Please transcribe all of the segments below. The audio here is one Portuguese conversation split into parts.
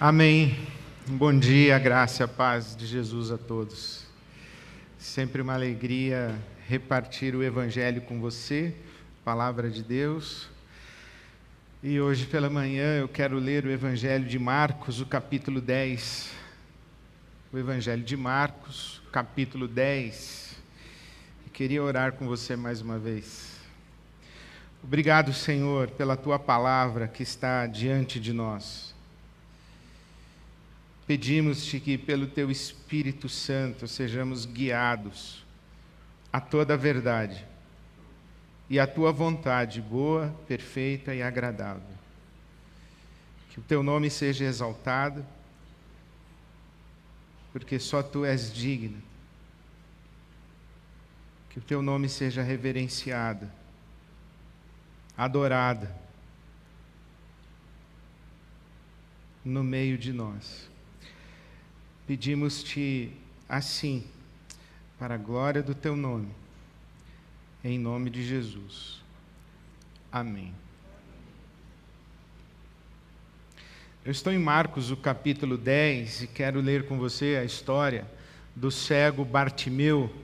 Amém. Bom dia, graça paz de Jesus a todos. Sempre uma alegria repartir o Evangelho com você, palavra de Deus. E hoje pela manhã eu quero ler o Evangelho de Marcos, o capítulo 10. O Evangelho de Marcos, capítulo 10. E queria orar com você mais uma vez. Obrigado, Senhor, pela tua palavra que está diante de nós. Pedimos-te que, pelo teu Espírito Santo, sejamos guiados a toda a verdade e a tua vontade boa, perfeita e agradável. Que o teu nome seja exaltado, porque só tu és digno. Que o teu nome seja reverenciado, adorado no meio de nós. Pedimos-te assim, para a glória do teu nome, em nome de Jesus. Amém. Eu estou em Marcos, o capítulo 10, e quero ler com você a história do cego Bartimeu.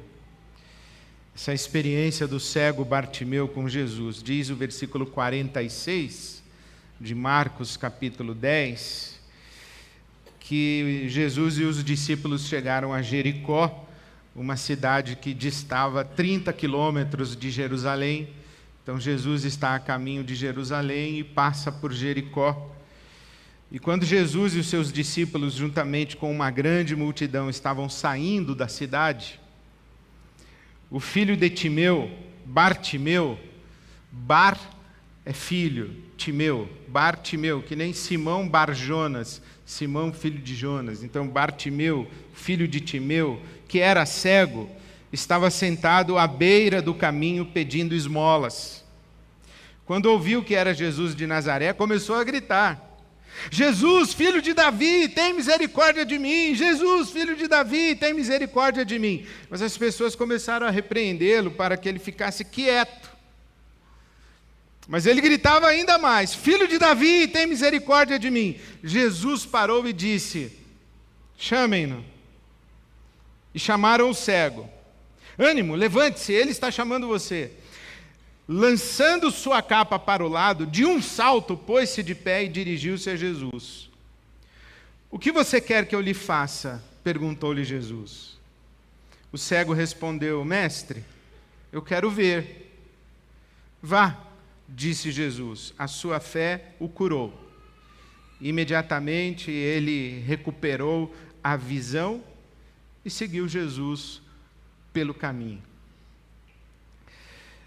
Essa experiência do cego Bartimeu com Jesus. Diz o versículo 46 de Marcos, capítulo 10 que Jesus e os discípulos chegaram a Jericó, uma cidade que distava 30 quilômetros de Jerusalém. Então Jesus está a caminho de Jerusalém e passa por Jericó. E quando Jesus e os seus discípulos, juntamente com uma grande multidão, estavam saindo da cidade, o filho de Timeu, Bartimeu, Bar é filho, Timeu, Bartimeu, que nem Simão Barjonas, Simão, filho de Jonas. Então, Bartimeu, filho de Timeu, que era cego, estava sentado à beira do caminho pedindo esmolas. Quando ouviu que era Jesus de Nazaré, começou a gritar: Jesus, filho de Davi, tem misericórdia de mim. Jesus, filho de Davi, tem misericórdia de mim. Mas as pessoas começaram a repreendê-lo para que ele ficasse quieto. Mas ele gritava ainda mais: Filho de Davi, tem misericórdia de mim. Jesus parou e disse: Chamem-no. E chamaram o cego. Ânimo, levante-se, ele está chamando você. Lançando sua capa para o lado, de um salto, pôs-se de pé e dirigiu-se a Jesus. O que você quer que eu lhe faça? perguntou-lhe Jesus. O cego respondeu: Mestre, eu quero ver. Vá disse Jesus, a sua fé o curou. Imediatamente ele recuperou a visão e seguiu Jesus pelo caminho.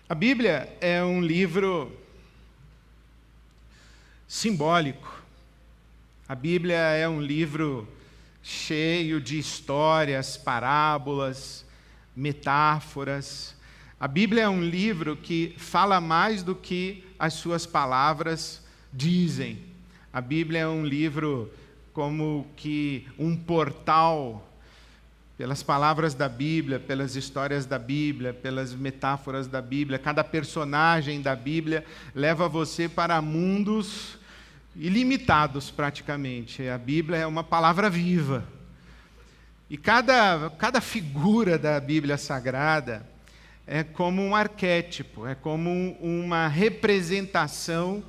A Bíblia é um livro simbólico. A Bíblia é um livro cheio de histórias, parábolas, metáforas, a Bíblia é um livro que fala mais do que as suas palavras dizem. A Bíblia é um livro como que um portal pelas palavras da Bíblia, pelas histórias da Bíblia, pelas metáforas da Bíblia. Cada personagem da Bíblia leva você para mundos ilimitados praticamente. A Bíblia é uma palavra viva. E cada, cada figura da Bíblia Sagrada é como um arquétipo, é como uma representação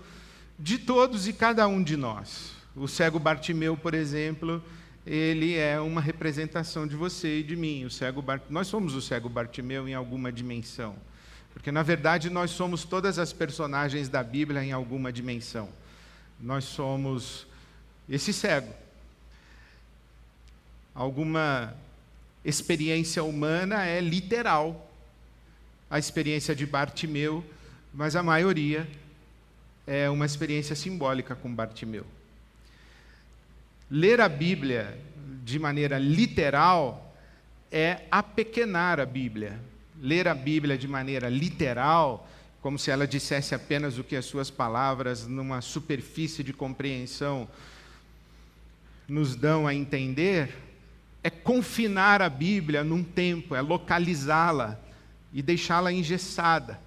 de todos e cada um de nós. O cego Bartimeu, por exemplo, ele é uma representação de você e de mim. O cego Bart... Nós somos o cego Bartimeu em alguma dimensão. Porque, na verdade, nós somos todas as personagens da Bíblia em alguma dimensão. Nós somos esse cego. Alguma experiência humana é literal a experiência de Bartimeu, mas a maioria é uma experiência simbólica com Bartimeu. Ler a Bíblia de maneira literal é apequenar a Bíblia. Ler a Bíblia de maneira literal, como se ela dissesse apenas o que as suas palavras, numa superfície de compreensão, nos dão a entender, é confinar a Bíblia num tempo, é localizá-la e deixá-la engessada.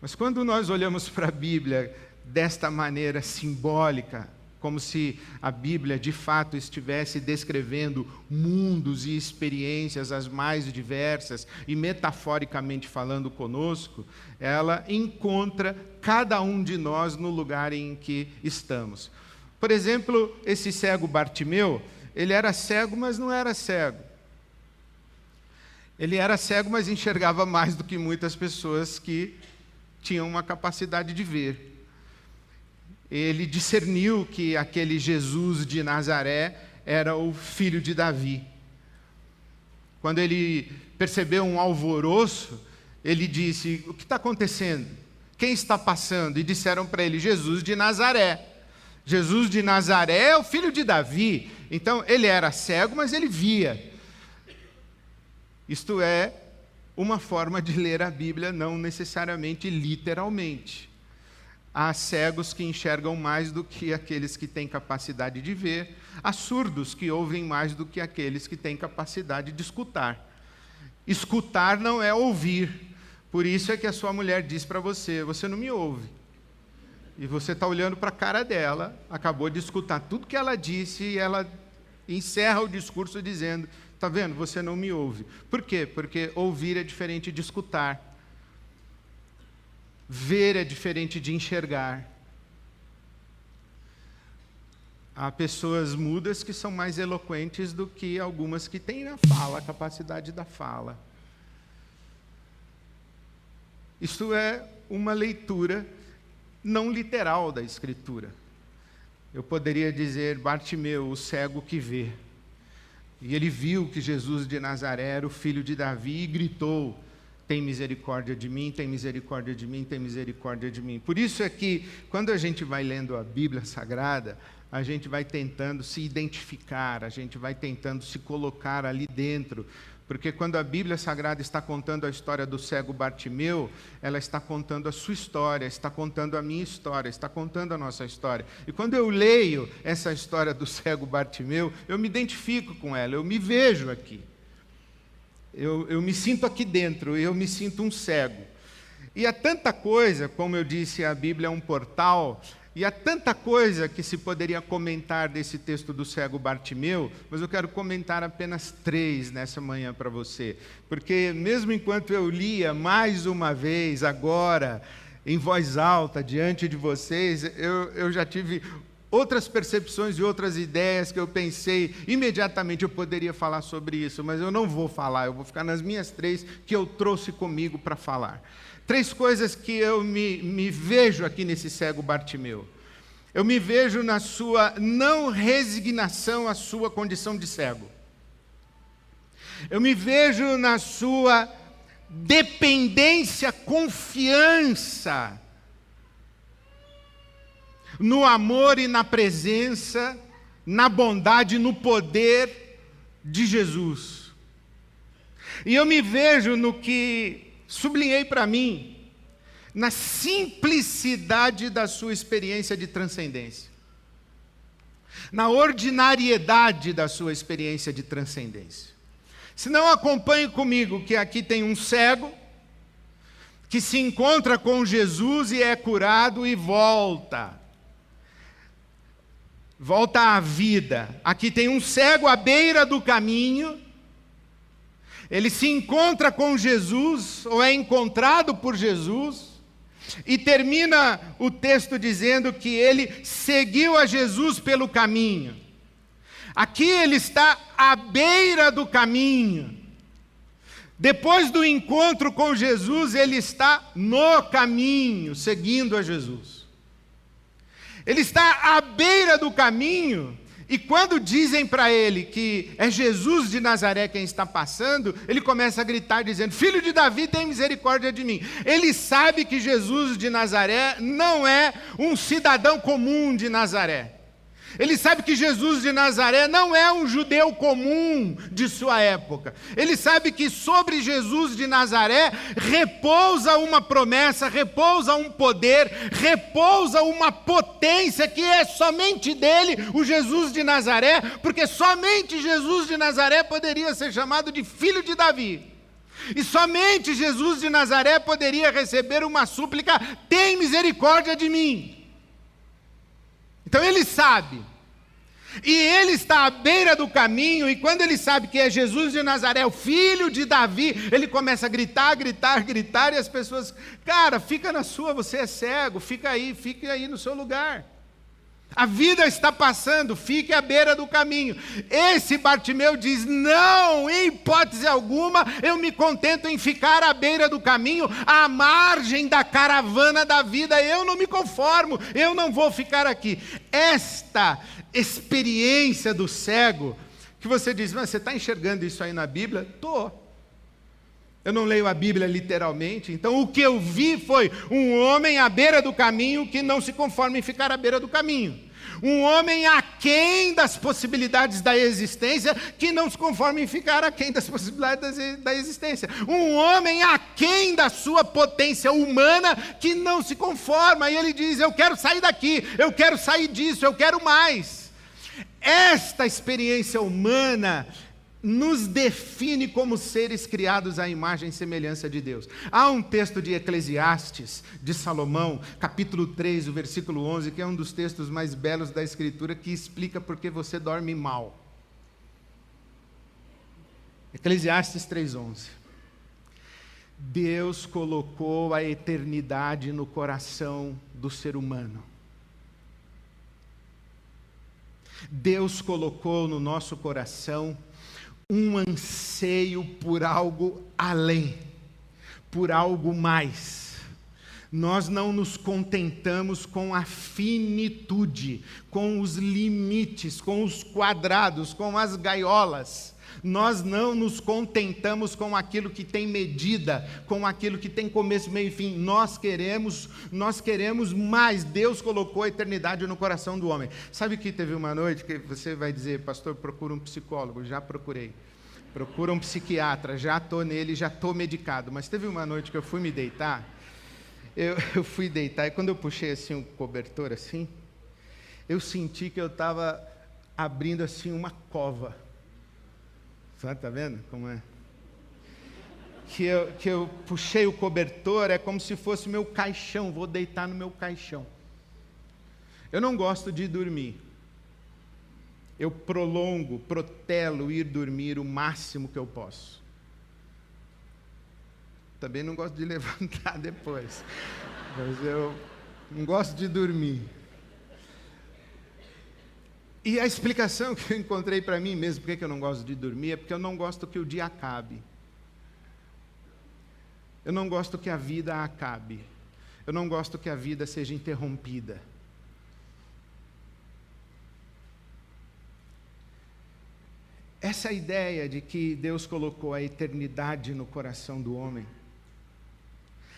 Mas quando nós olhamos para a Bíblia desta maneira simbólica, como se a Bíblia de fato estivesse descrevendo mundos e experiências as mais diversas e metaforicamente falando conosco, ela encontra cada um de nós no lugar em que estamos. Por exemplo, esse cego Bartimeu, ele era cego, mas não era cego. Ele era cego, mas enxergava mais do que muitas pessoas que tinham uma capacidade de ver ele discerniu que aquele Jesus de Nazaré era o filho de Davi. Quando ele percebeu um alvoroço, ele disse: O que está acontecendo? Quem está passando? E disseram para ele: Jesus de Nazaré. Jesus de Nazaré é o filho de Davi. Então ele era cego, mas ele via. Isto é uma forma de ler a Bíblia, não necessariamente literalmente. Há cegos que enxergam mais do que aqueles que têm capacidade de ver, há surdos que ouvem mais do que aqueles que têm capacidade de escutar. Escutar não é ouvir, por isso é que a sua mulher diz para você: você não me ouve. E você está olhando para a cara dela, acabou de escutar tudo que ela disse e ela encerra o discurso dizendo: Está vendo? Você não me ouve. Por quê? Porque ouvir é diferente de escutar. Ver é diferente de enxergar. Há pessoas mudas que são mais eloquentes do que algumas que têm na fala, a capacidade da fala. Isto é uma leitura não literal da Escritura. Eu poderia dizer Bartimeu, o cego que vê. E ele viu que Jesus de Nazaré era o filho de Davi e gritou: tem misericórdia de mim, tem misericórdia de mim, tem misericórdia de mim. Por isso é que, quando a gente vai lendo a Bíblia Sagrada, a gente vai tentando se identificar, a gente vai tentando se colocar ali dentro. Porque quando a Bíblia Sagrada está contando a história do cego Bartimeu, ela está contando a sua história, está contando a minha história, está contando a nossa história. E quando eu leio essa história do cego Bartimeu, eu me identifico com ela, eu me vejo aqui eu, eu me sinto aqui dentro, eu me sinto um cego. E há tanta coisa, como eu disse, a Bíblia é um portal, e há tanta coisa que se poderia comentar desse texto do cego Bartimeu, mas eu quero comentar apenas três nessa manhã para você. Porque, mesmo enquanto eu lia mais uma vez, agora, em voz alta, diante de vocês, eu, eu já tive outras percepções e outras ideias que eu pensei, imediatamente eu poderia falar sobre isso, mas eu não vou falar, eu vou ficar nas minhas três que eu trouxe comigo para falar. Três coisas que eu me, me vejo aqui nesse cego Bartimeu. Eu me vejo na sua não resignação à sua condição de cego. Eu me vejo na sua dependência, confiança no amor e na presença, na bondade, no poder de Jesus. E eu me vejo no que sublinhei para mim, na simplicidade da sua experiência de transcendência, na ordinariedade da sua experiência de transcendência. Se não acompanhe comigo que aqui tem um cego que se encontra com Jesus e é curado e volta volta à vida. Aqui tem um cego à beira do caminho. Ele se encontra com Jesus, ou é encontrado por Jesus, e termina o texto dizendo que ele seguiu a Jesus pelo caminho. Aqui ele está à beira do caminho. Depois do encontro com Jesus, ele está no caminho, seguindo a Jesus. Ele está à beira do caminho, e quando dizem para ele que é Jesus de Nazaré quem está passando, ele começa a gritar dizendo: Filho de Davi, tem misericórdia de mim. Ele sabe que Jesus de Nazaré não é um cidadão comum de Nazaré. Ele sabe que Jesus de Nazaré não é um judeu comum de sua época. Ele sabe que sobre Jesus de Nazaré repousa uma promessa, repousa um poder, repousa uma potência que é somente dele, o Jesus de Nazaré, porque somente Jesus de Nazaré poderia ser chamado de filho de Davi. E somente Jesus de Nazaré poderia receber uma súplica: tem misericórdia de mim. Então ele sabe. E ele está à beira do caminho, e quando ele sabe que é Jesus de Nazaré, o filho de Davi, ele começa a gritar, gritar, gritar, e as pessoas, cara, fica na sua, você é cego, fica aí, fica aí no seu lugar. A vida está passando, fique à beira do caminho. Esse Bartimeu diz: Não, em hipótese alguma, eu me contento em ficar à beira do caminho, à margem da caravana da vida. Eu não me conformo, eu não vou ficar aqui. Esta experiência do cego, que você diz: Mas você está enxergando isso aí na Bíblia? Estou. Eu não leio a Bíblia literalmente, então o que eu vi foi um homem à beira do caminho que não se conforma em ficar à beira do caminho. Um homem aquém das possibilidades da existência, que não se conforma em ficar aquém das possibilidades da existência. Um homem aquém da sua potência humana, que não se conforma, e ele diz: Eu quero sair daqui, eu quero sair disso, eu quero mais. Esta experiência humana nos define como seres criados à imagem e semelhança de Deus. Há um texto de Eclesiastes, de Salomão, capítulo 3, o versículo 11, que é um dos textos mais belos da Escritura, que explica por que você dorme mal. Eclesiastes 3,11. Deus colocou a eternidade no coração do ser humano. Deus colocou no nosso coração um anseio por algo além, por algo mais. Nós não nos contentamos com a finitude, com os limites, com os quadrados, com as gaiolas. Nós não nos contentamos com aquilo que tem medida, com aquilo que tem começo, meio e fim. Nós queremos, nós queremos mais. Deus colocou a eternidade no coração do homem. Sabe que teve uma noite que você vai dizer, pastor, procura um psicólogo. Já procurei. Procura um psiquiatra. Já estou nele, já estou medicado. Mas teve uma noite que eu fui me deitar. Eu, eu fui deitar e quando eu puxei assim o um cobertor assim, eu senti que eu estava abrindo assim uma cova Tá vendo como é? Que eu, que eu puxei o cobertor, é como se fosse meu caixão, vou deitar no meu caixão. Eu não gosto de dormir. Eu prolongo, protelo ir dormir o máximo que eu posso. Também não gosto de levantar depois. Mas eu não gosto de dormir. E a explicação que eu encontrei para mim mesmo, porque eu não gosto de dormir, é porque eu não gosto que o dia acabe. Eu não gosto que a vida acabe. Eu não gosto que a vida seja interrompida. Essa ideia de que Deus colocou a eternidade no coração do homem,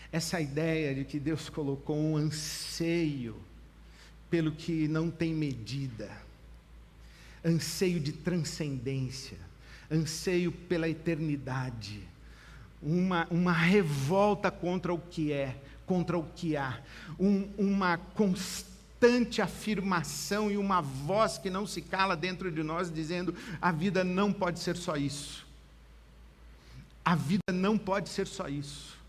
essa ideia de que Deus colocou um anseio pelo que não tem medida, anseio de transcendência, anseio pela eternidade, uma, uma revolta contra o que é, contra o que há, um, uma constante afirmação e uma voz que não se cala dentro de nós, dizendo: a vida não pode ser só isso. A vida não pode ser só isso.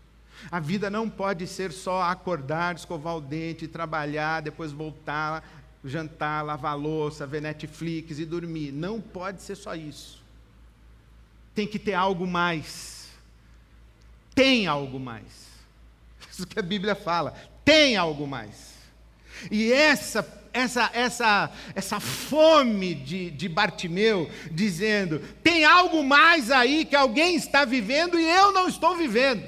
A vida não pode ser só acordar, escovar o dente, trabalhar, depois voltar, jantar, lavar louça, ver Netflix e dormir. Não pode ser só isso. Tem que ter algo mais. Tem algo mais. Isso que a Bíblia fala. Tem algo mais. E essa essa, essa, essa fome de, de Bartimeu, dizendo: tem algo mais aí que alguém está vivendo e eu não estou vivendo.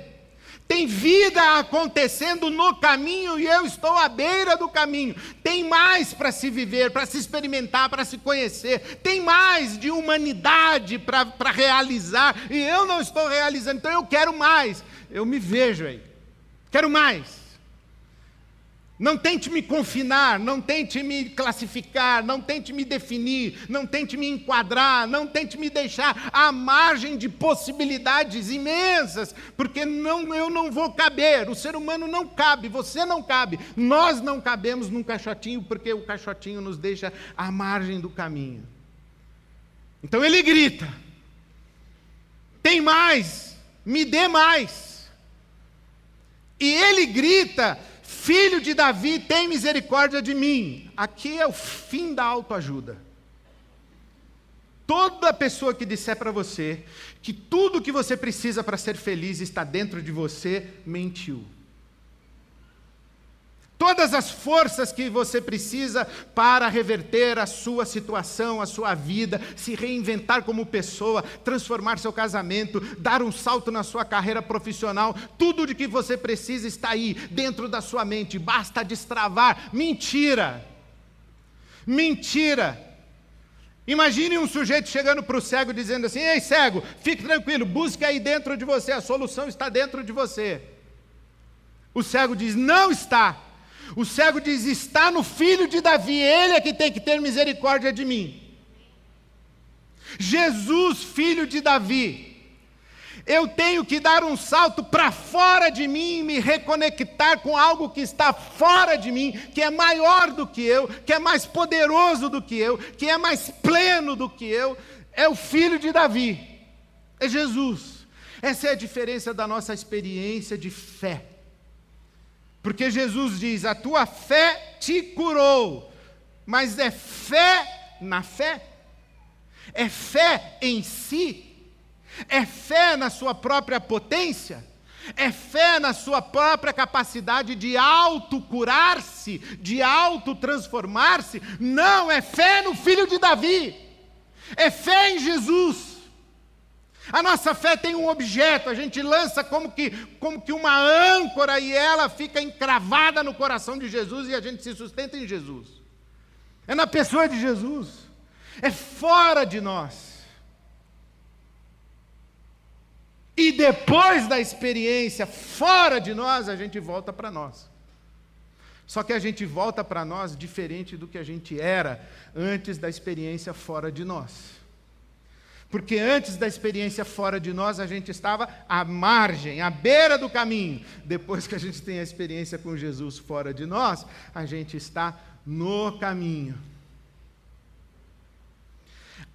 Tem vida acontecendo no caminho e eu estou à beira do caminho. Tem mais para se viver, para se experimentar, para se conhecer. Tem mais de humanidade para realizar e eu não estou realizando. Então eu quero mais. Eu me vejo aí. Quero mais. Não tente me confinar, não tente me classificar, não tente me definir, não tente me enquadrar, não tente me deixar à margem de possibilidades imensas, porque não, eu não vou caber, o ser humano não cabe, você não cabe, nós não cabemos num caixotinho, porque o caixotinho nos deixa à margem do caminho. Então ele grita: tem mais, me dê mais. E ele grita Filho de Davi, tem misericórdia de mim. Aqui é o fim da autoajuda. Toda pessoa que disser para você que tudo que você precisa para ser feliz está dentro de você, mentiu. Todas as forças que você precisa para reverter a sua situação, a sua vida, se reinventar como pessoa, transformar seu casamento, dar um salto na sua carreira profissional, tudo de que você precisa está aí, dentro da sua mente, basta destravar. Mentira! Mentira! Imagine um sujeito chegando para o cego dizendo assim: Ei, cego, fique tranquilo, busque aí dentro de você, a solução está dentro de você. O cego diz: Não está. O cego diz: Está no filho de Davi, ele é que tem que ter misericórdia de mim. Jesus, filho de Davi. Eu tenho que dar um salto para fora de mim e me reconectar com algo que está fora de mim, que é maior do que eu, que é mais poderoso do que eu, que é mais pleno do que eu. É o filho de Davi, é Jesus. Essa é a diferença da nossa experiência de fé. Porque Jesus diz: a tua fé te curou, mas é fé na fé, é fé em si, é fé na sua própria potência, é fé na sua própria capacidade de autocurar-se, de autotransformar-se. Não, é fé no filho de Davi, é fé em Jesus. A nossa fé tem um objeto, a gente lança como que, como que uma âncora e ela fica encravada no coração de Jesus e a gente se sustenta em Jesus. É na pessoa de Jesus, é fora de nós. E depois da experiência fora de nós, a gente volta para nós. Só que a gente volta para nós diferente do que a gente era antes da experiência fora de nós. Porque antes da experiência fora de nós, a gente estava à margem, à beira do caminho. Depois que a gente tem a experiência com Jesus fora de nós, a gente está no caminho.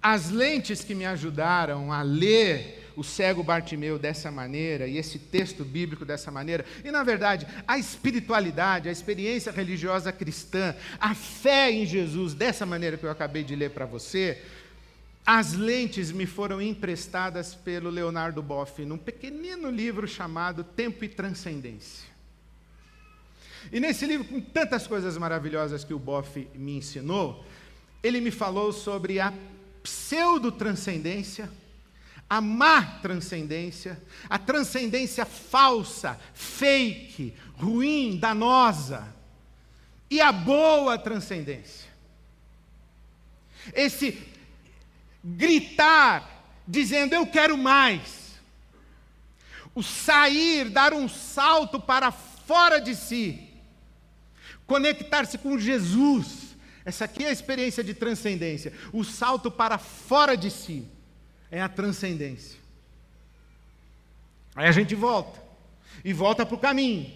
As lentes que me ajudaram a ler o cego Bartimeu dessa maneira e esse texto bíblico dessa maneira, e na verdade, a espiritualidade, a experiência religiosa cristã, a fé em Jesus dessa maneira que eu acabei de ler para você, as lentes me foram emprestadas pelo Leonardo Boff num pequenino livro chamado Tempo e Transcendência. E nesse livro, com tantas coisas maravilhosas que o Boff me ensinou, ele me falou sobre a pseudo-transcendência, a má transcendência, a transcendência falsa, fake, ruim, danosa, e a boa transcendência. Esse gritar, dizendo: Eu quero mais. O sair, dar um salto para fora de si, conectar-se com Jesus. Essa aqui é a experiência de transcendência. O salto para fora de si é a transcendência. Aí a gente volta, e volta para o caminho.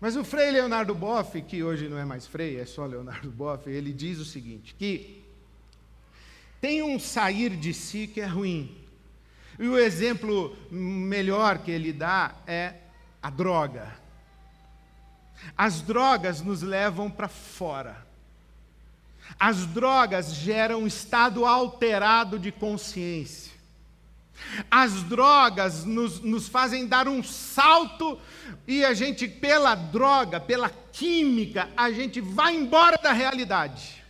Mas o Frei Leonardo Boff, que hoje não é mais Frei, é só Leonardo Boff, ele diz o seguinte: que tem um sair de si que é ruim. E o exemplo melhor que ele dá é a droga. As drogas nos levam para fora. As drogas geram um estado alterado de consciência. As drogas nos, nos, fazem dar um salto e a gente, pela droga, pela química, a gente vai embora da realidade.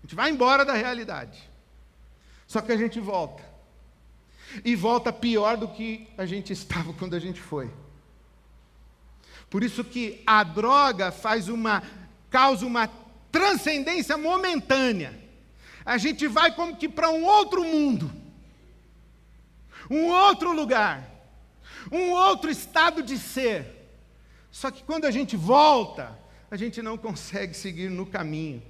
A gente vai embora da realidade. Só que a gente volta. E volta pior do que a gente estava quando a gente foi. Por isso que a droga faz uma causa uma transcendência momentânea. A gente vai como que para um outro mundo. Um outro lugar. Um outro estado de ser. Só que quando a gente volta, a gente não consegue seguir no caminho.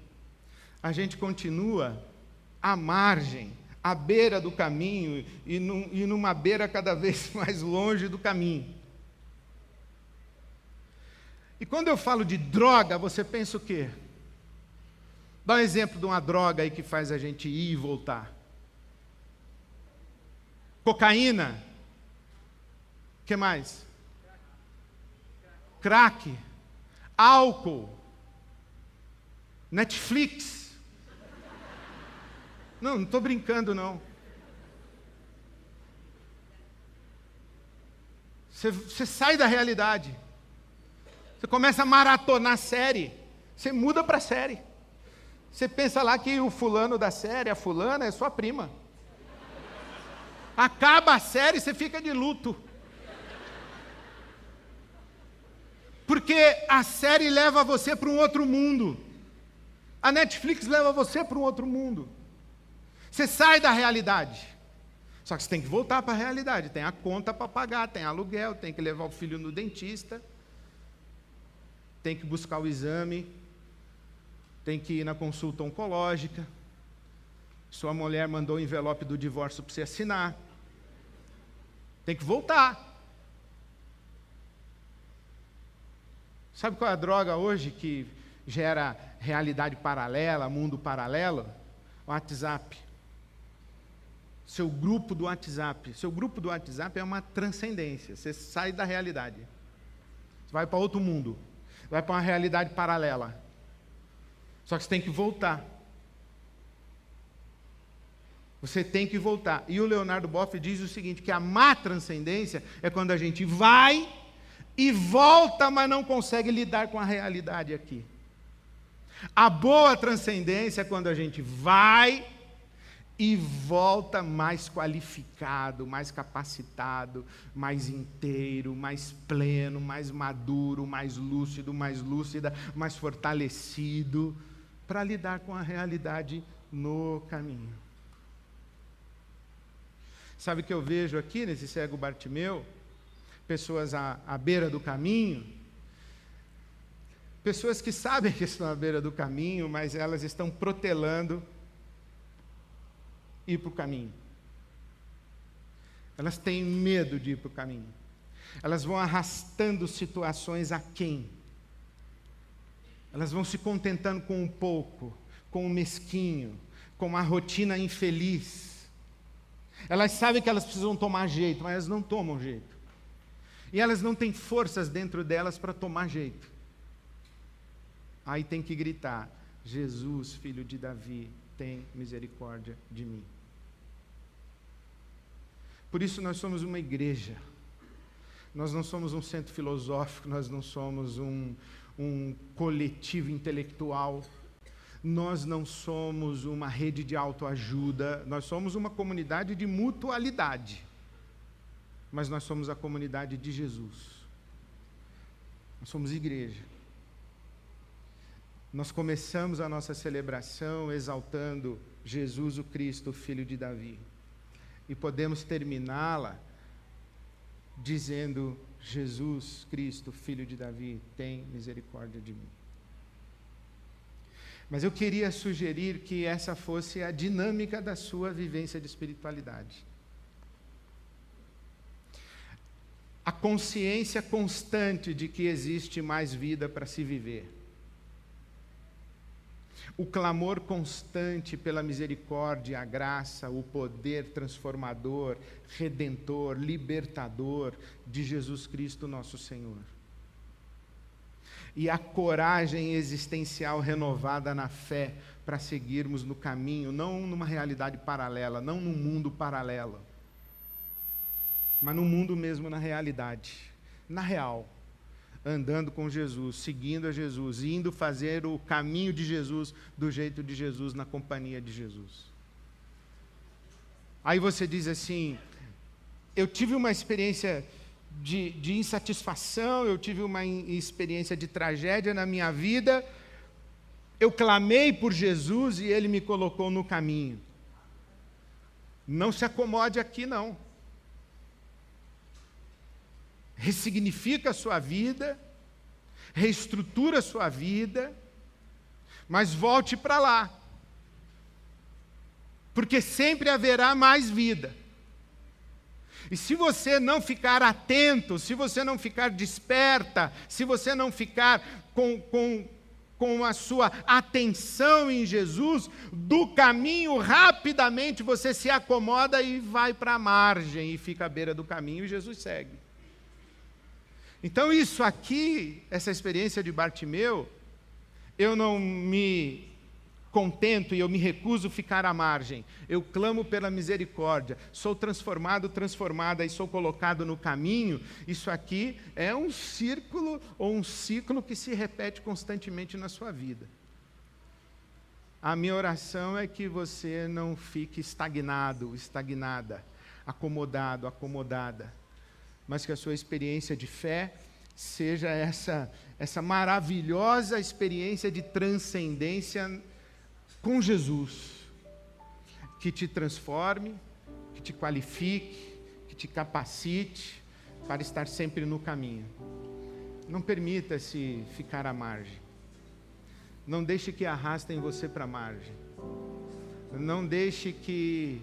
A gente continua à margem à beira do caminho e, num, e numa beira cada vez mais longe do caminho. E quando eu falo de droga, você pensa o quê? Dá um exemplo de uma droga aí que faz a gente ir e voltar. Cocaína. O que mais? Crack. álcool, Netflix. Não, não estou brincando, não. Você, você sai da realidade. Você começa a maratonar série. Você muda para série. Você pensa lá que o fulano da série, a fulana, é sua prima. Acaba a série, você fica de luto. Porque a série leva você para um outro mundo. A Netflix leva você para um outro mundo. Você sai da realidade. Só que você tem que voltar para a realidade. Tem a conta para pagar, tem aluguel, tem que levar o filho no dentista, tem que buscar o exame, tem que ir na consulta oncológica. Sua mulher mandou o envelope do divórcio para você assinar. Tem que voltar. Sabe qual é a droga hoje que gera realidade paralela, mundo paralelo? WhatsApp. Seu grupo do WhatsApp. Seu grupo do WhatsApp é uma transcendência. Você sai da realidade. Você vai para outro mundo. Vai para uma realidade paralela. Só que você tem que voltar. Você tem que voltar. E o Leonardo Boff diz o seguinte: que a má transcendência é quando a gente vai e volta, mas não consegue lidar com a realidade aqui. A boa transcendência é quando a gente vai e volta mais qualificado, mais capacitado, mais inteiro, mais pleno, mais maduro, mais lúcido, mais lúcida, mais fortalecido para lidar com a realidade no caminho. Sabe o que eu vejo aqui nesse cego Bartimeu? Pessoas à, à beira do caminho, pessoas que sabem que estão à beira do caminho, mas elas estão protelando ir para o caminho. Elas têm medo de ir para o caminho. Elas vão arrastando situações a quem? Elas vão se contentando com um pouco, com o um mesquinho, com uma rotina infeliz elas sabem que elas precisam tomar jeito, mas elas não tomam jeito. E elas não têm forças dentro delas para tomar jeito. Aí tem que gritar: Jesus, filho de Davi, tem misericórdia de mim. Por isso nós somos uma igreja. Nós não somos um centro filosófico, nós não somos um, um coletivo intelectual nós não somos uma rede de autoajuda, nós somos uma comunidade de mutualidade. Mas nós somos a comunidade de Jesus. Nós somos igreja. Nós começamos a nossa celebração exaltando Jesus o Cristo, filho de Davi. E podemos terminá-la dizendo: Jesus Cristo, filho de Davi, tem misericórdia de mim. Mas eu queria sugerir que essa fosse a dinâmica da sua vivência de espiritualidade. A consciência constante de que existe mais vida para se viver. O clamor constante pela misericórdia, a graça, o poder transformador, redentor, libertador de Jesus Cristo, nosso Senhor. E a coragem existencial renovada na fé para seguirmos no caminho, não numa realidade paralela, não num mundo paralelo, mas no mundo mesmo na realidade, na real, andando com Jesus, seguindo a Jesus, indo fazer o caminho de Jesus do jeito de Jesus, na companhia de Jesus. Aí você diz assim: eu tive uma experiência de, de insatisfação, eu tive uma experiência de tragédia na minha vida. Eu clamei por Jesus e ele me colocou no caminho. Não se acomode aqui, não. Ressignifica a sua vida, reestrutura a sua vida, mas volte para lá. Porque sempre haverá mais vida. E se você não ficar atento, se você não ficar desperta, se você não ficar com, com, com a sua atenção em Jesus, do caminho rapidamente você se acomoda e vai para a margem e fica à beira do caminho e Jesus segue. Então, isso aqui, essa experiência de Bartimeu, eu não me contento e eu me recuso a ficar à margem. Eu clamo pela misericórdia. Sou transformado, transformada e sou colocado no caminho. Isso aqui é um círculo ou um ciclo que se repete constantemente na sua vida. A minha oração é que você não fique estagnado, estagnada, acomodado, acomodada, mas que a sua experiência de fé seja essa essa maravilhosa experiência de transcendência com Jesus, que te transforme, que te qualifique, que te capacite para estar sempre no caminho. Não permita-se ficar à margem. Não deixe que arrastem você para a margem. Não deixe que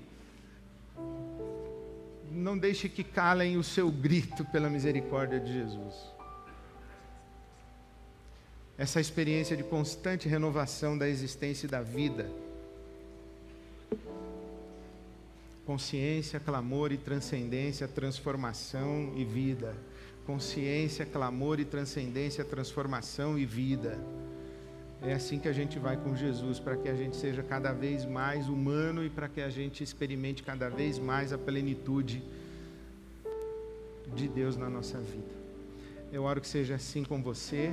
não deixe que calem o seu grito pela misericórdia de Jesus. Essa experiência de constante renovação da existência e da vida. Consciência, clamor e transcendência, transformação e vida. Consciência, clamor e transcendência, transformação e vida. É assim que a gente vai com Jesus, para que a gente seja cada vez mais humano e para que a gente experimente cada vez mais a plenitude de Deus na nossa vida. Eu oro que seja assim com você.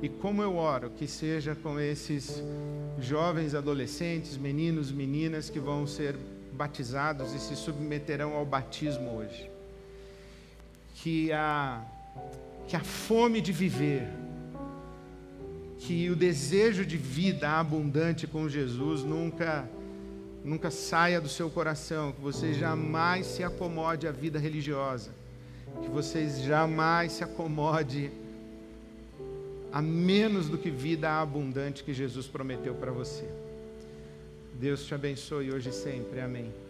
E como eu oro que seja com esses jovens, adolescentes, meninos, meninas que vão ser batizados e se submeterão ao batismo hoje. Que a, que a fome de viver, que o desejo de vida abundante com Jesus nunca nunca saia do seu coração, que você jamais se acomode à vida religiosa, que você jamais se acomode a menos do que vida abundante que Jesus prometeu para você. Deus te abençoe hoje e sempre. Amém.